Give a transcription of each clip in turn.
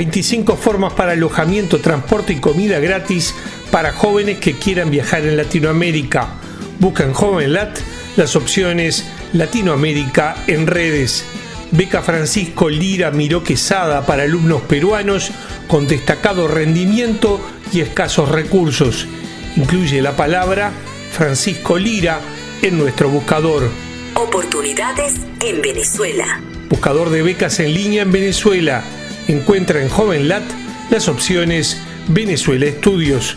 ...25 formas para alojamiento, transporte y comida gratis para jóvenes que quieran viajar en Latinoamérica. Busca en JovenLat las opciones Latinoamérica en redes. Beca Francisco Lira Miró Quesada para alumnos peruanos con destacado rendimiento y escasos recursos. Incluye la palabra Francisco Lira en nuestro buscador. Oportunidades en Venezuela. Buscador de becas en línea en Venezuela. Encuentra en JovenLat las opciones Venezuela Estudios.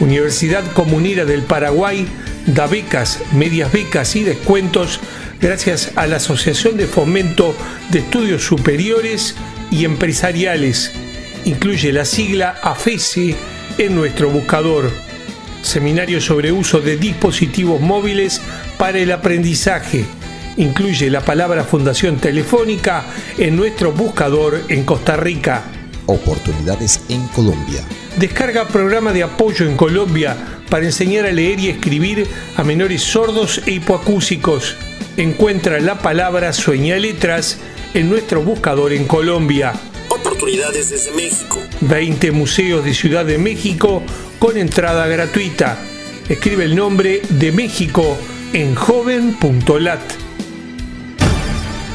Universidad Comunera del Paraguay da becas, medias becas y descuentos gracias a la Asociación de Fomento de Estudios Superiores y Empresariales. Incluye la sigla AFESE en nuestro buscador. Seminario sobre uso de dispositivos móviles para el aprendizaje. Incluye la palabra Fundación Telefónica en nuestro buscador en Costa Rica. Oportunidades en Colombia. Descarga programa de apoyo en Colombia para enseñar a leer y escribir a menores sordos e hipoacúsicos. Encuentra la palabra Sueña Letras en nuestro buscador en Colombia. Oportunidades desde México. 20 museos de Ciudad de México con entrada gratuita. Escribe el nombre de México en joven.lat.